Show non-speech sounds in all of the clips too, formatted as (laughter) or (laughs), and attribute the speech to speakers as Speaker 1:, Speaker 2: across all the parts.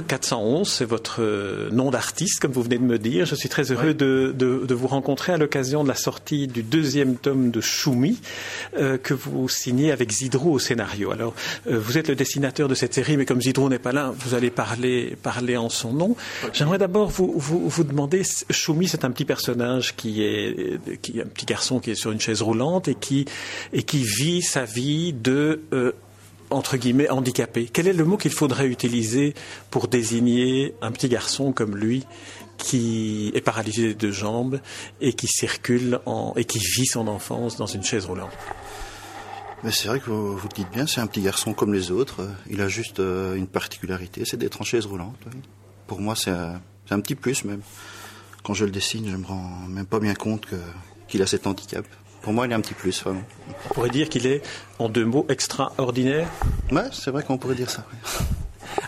Speaker 1: E411, c'est votre euh, nom d'artiste, comme vous venez de me dire. Je suis très heureux de, de, vous rencontrer à l'occasion de la sortie du deuxième tome de Choumi, euh, que vous signez avec Zidrou au scénario. Alors, euh, vous êtes le dessinateur de cette série, mais comme Zidrou n'est pas là, vous allez parler, parler en son nom. J'aimerais d'abord vous, vous, vous, demander, Choumi, c'est un petit personnage qui est, qui, un petit garçon qui est sur une chaise roulante et qui, et qui vit sa vie de entre guillemets, handicapé. Quel est le mot qu'il faudrait utiliser pour désigner un petit garçon comme lui qui est paralysé des deux jambes et qui circule et qui vit son enfance dans une chaise roulante?
Speaker 2: Mais c'est vrai que vous, vous dites bien, c'est un petit garçon comme les autres. Il a juste euh, une particularité, c'est d'être en chaise roulante. Pour moi, c'est un, petit plus même. Quand je le dessine, je me rends même pas bien compte qu'il a cet handicap. Pour moi, il est un petit plus, vraiment.
Speaker 1: On pourrait dire qu'il est, en deux mots, extraordinaire
Speaker 2: Ouais, c'est vrai qu'on pourrait dire ça. (laughs)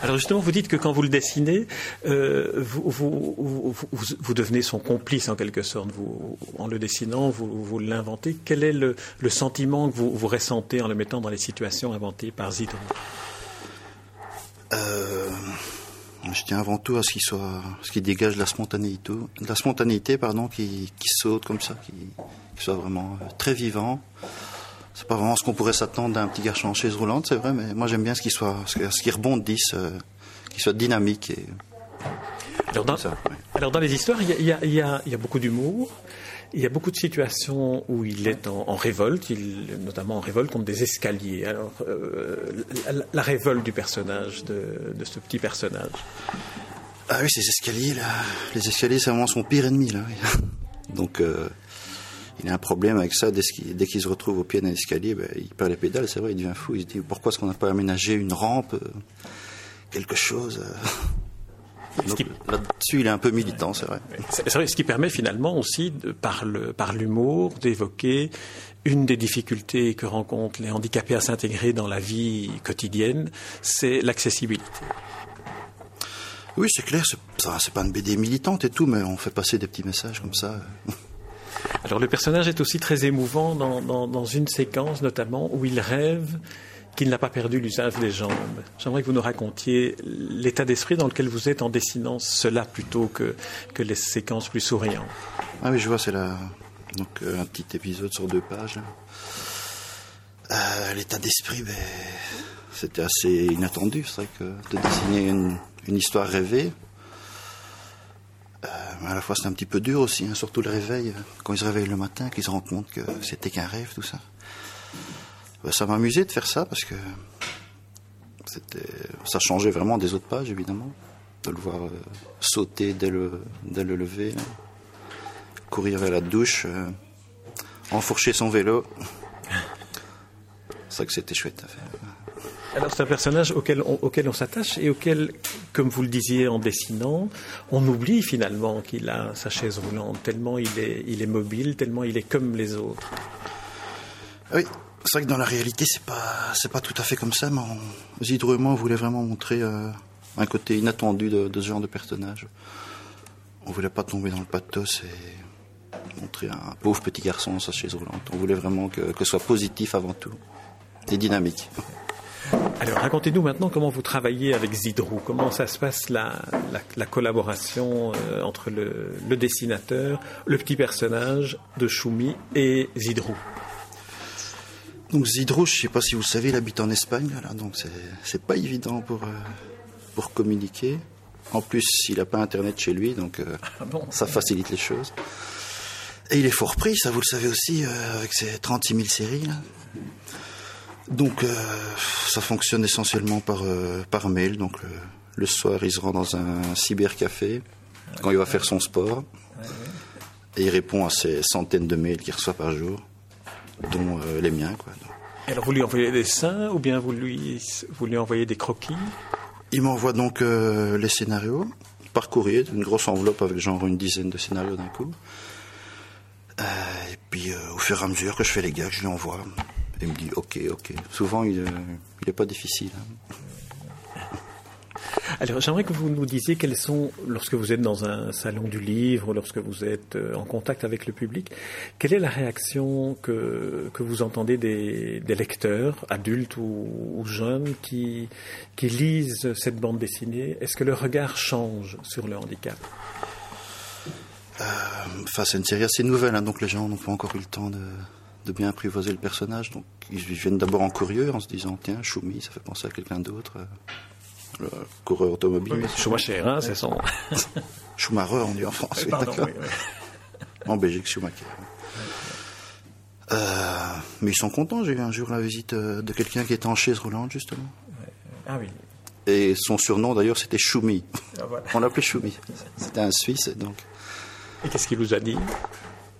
Speaker 1: Alors justement, vous dites que quand vous le dessinez, euh, vous, vous, vous, devenez son complice en quelque sorte. Vous, en le dessinant, vous, l'inventez. Quel est le, sentiment que vous, ressentez en le mettant dans les situations inventées par Zidro
Speaker 2: euh, Je tiens avant tout à ce qu'il soit, ce qui dégage la spontanéité, la spontanéité, pardon, qui, saute comme ça, qui, soit vraiment euh, très vivant. C'est pas vraiment ce qu'on pourrait s'attendre d'un petit garçon en chaise roulante, c'est vrai, mais moi j'aime bien ce qui soit, ce qui rebondisse, euh, qu'il soit dynamique. Et...
Speaker 1: Alors, dans, alors dans les histoires, il y a, y a, y a beaucoup d'humour. Il y a beaucoup de situations où il est en, révolte, il, notamment en révolte contre des escaliers. Alors, euh, la, révolte du personnage, de, de, ce petit personnage.
Speaker 2: Ah oui, ces escaliers là, les escaliers, c'est vraiment son pire ennemi là. (laughs) Donc, il a un problème avec ça. Dès qu'il se retrouve au pied d'un escalier, ben, il perd les pédales, c'est vrai, il devient fou. Il se dit pourquoi est-ce qu'on n'a pas aménagé une rampe, euh, quelque chose (laughs) Là-dessus, il est un peu militant, c'est vrai.
Speaker 1: C'est vrai, ce qui permet finalement aussi, de, par l'humour, d'évoquer une des difficultés que rencontrent les handicapés à s'intégrer dans la vie quotidienne, c'est l'accessibilité.
Speaker 2: Oui, c'est clair, c'est pas une BD militante et tout, mais on fait passer des petits messages comme ça.
Speaker 1: Alors le personnage est aussi très émouvant dans, une séquence notamment où il rêve qu'il n'a pas perdu l'usage des jambes. J'aimerais que vous nous racontiez l'état d'esprit dans lequel vous êtes en dessinant cela plutôt que, que les séquences plus souriantes.
Speaker 2: Ah oui, je vois, c'est là. Donc euh, un petit épisode sur deux pages. Euh, l'état d'esprit, ben, c'était assez inattendu. C'est vrai que de dessiner une histoire rêvée, euh, à la fois c'est un petit peu dur aussi, hein, surtout le réveil, quand ils se réveillent le matin, qu'ils se rendent compte que c'était qu'un rêve, tout ça. Ben, ça m'amusait de faire ça parce que ça changeait vraiment des autres pages évidemment, de le voir euh, sauter dès le, dès le lever, courir vers la douche, enfourcher son vélo. C'est ça que c'était chouette à faire.
Speaker 1: Alors c'est un personnage auquel on, auquel on s'attache et auquel, comme vous le disiez en dessinant, on oublie finalement qu'il a sa chaise roulante, tellement il est, il est mobile, tellement il est comme les autres.
Speaker 2: Oui, c'est vrai que dans la réalité, c'est pas, c'est pas tout à fait comme ça, mais on, Zidro et moi, on voulait vraiment montrer euh, un côté inattendu de, ce genre de personnage. On voulait pas tomber dans le pathos et montrer un pauvre petit garçon dans sa chaise roulante. On voulait vraiment que, que ce soit positif avant tout et dynamique.
Speaker 1: Alors racontez-nous maintenant comment vous travaillez avec Zidrou, comment ça se passe la, collaboration euh, entre le, dessinateur, le petit personnage de Choumi et Zidrou.
Speaker 2: Donc Zidrou, je ne sais pas si vous le savez, il habite en Espagne, là, donc c'est pas évident pour, euh, pour communiquer. En plus, il n'a pas internet chez lui, donc euh, ah ça facilite les choses. Et il est fort pris, ça vous le savez aussi, avec ses 36 000 séries. Là. Donc, euh, ça fonctionne essentiellement par, euh, par mail. Donc, le, soir, il se rend dans un cybercafé quand il va faire son sport. Et il répond à ces centaines de mails qu'il reçoit par jour, dont euh, les miens. Quoi.
Speaker 1: Alors, vous lui envoyez des dessins ou bien vous lui, vous lui envoyez des croquis?
Speaker 2: Il m'envoie donc les scénarios par courrier, une grosse enveloppe avec genre une dizaine de scénarios d'un coup. et puis, au fur et à mesure que je fais les gags, je lui envoie. Il me dit ok, ok. Souvent, il n'est pas difficile. Hein.
Speaker 1: Alors, j'aimerais que vous nous disiez quels sont, lorsque vous êtes dans un salon du livre, lorsque vous êtes euh, en contact avec le public, quelle est la réaction que, que vous entendez des, lecteurs, adultes ou, jeunes, qui, qui lisent cette bande dessinée? Est-ce que le regard change sur le handicap?
Speaker 2: Euh, Enfin, c'est une série assez nouvelle, hein, donc les gens n'ont pas encore eu le temps de, de bien apprivoiser le personnage. Donc ils viennent d'abord en curieux en se disant tiens, Choumi, ça fait penser à quelqu'un d'autre. Le coureur automobile. Oui,
Speaker 1: Schumacher, hein, c'est son. (laughs)
Speaker 2: Schumacher, on dit en France. en Belgique, Schumacher. Euh, mais ils sont contents. J'ai eu un jour la visite euh, de quelqu'un qui était en chaise roulante, justement.
Speaker 1: Ah oui.
Speaker 2: Et son surnom, d'ailleurs, c'était Choumi. Ah, (laughs) on l'appelait Choumi. C'était un Suisse, donc.
Speaker 1: Et qu'est-ce qu'il vous a dit?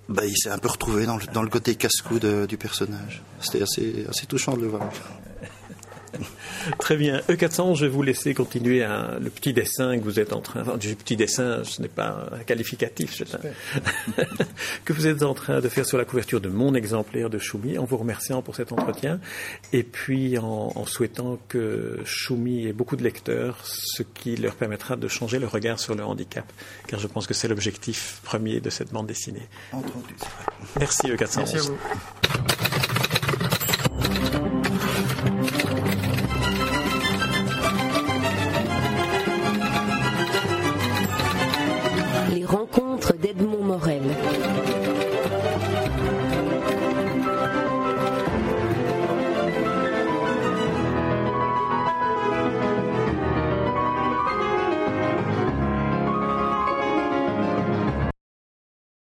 Speaker 2: Bah, il s'est un peu retrouvé dans le, dans le côté casse-cou du personnage. C'était assez, assez touchant de le voir. (laughs)
Speaker 1: Très bien. E400, je vais vous laisser continuer le petit dessin que vous êtes en train. Enfin, du petit dessin, ce n'est pas un qualificatif, (laughs) que vous êtes en train de faire sur la couverture de mon exemplaire de Choumi, en vous remerciant pour cet entretien, et puis en, souhaitant que Choumi ait beaucoup de lecteurs, ce qui leur permettra de changer le regard sur le handicap, car je pense que c'est l'objectif premier de cette bande dessinée. Merci E400.
Speaker 3: Merci à vous.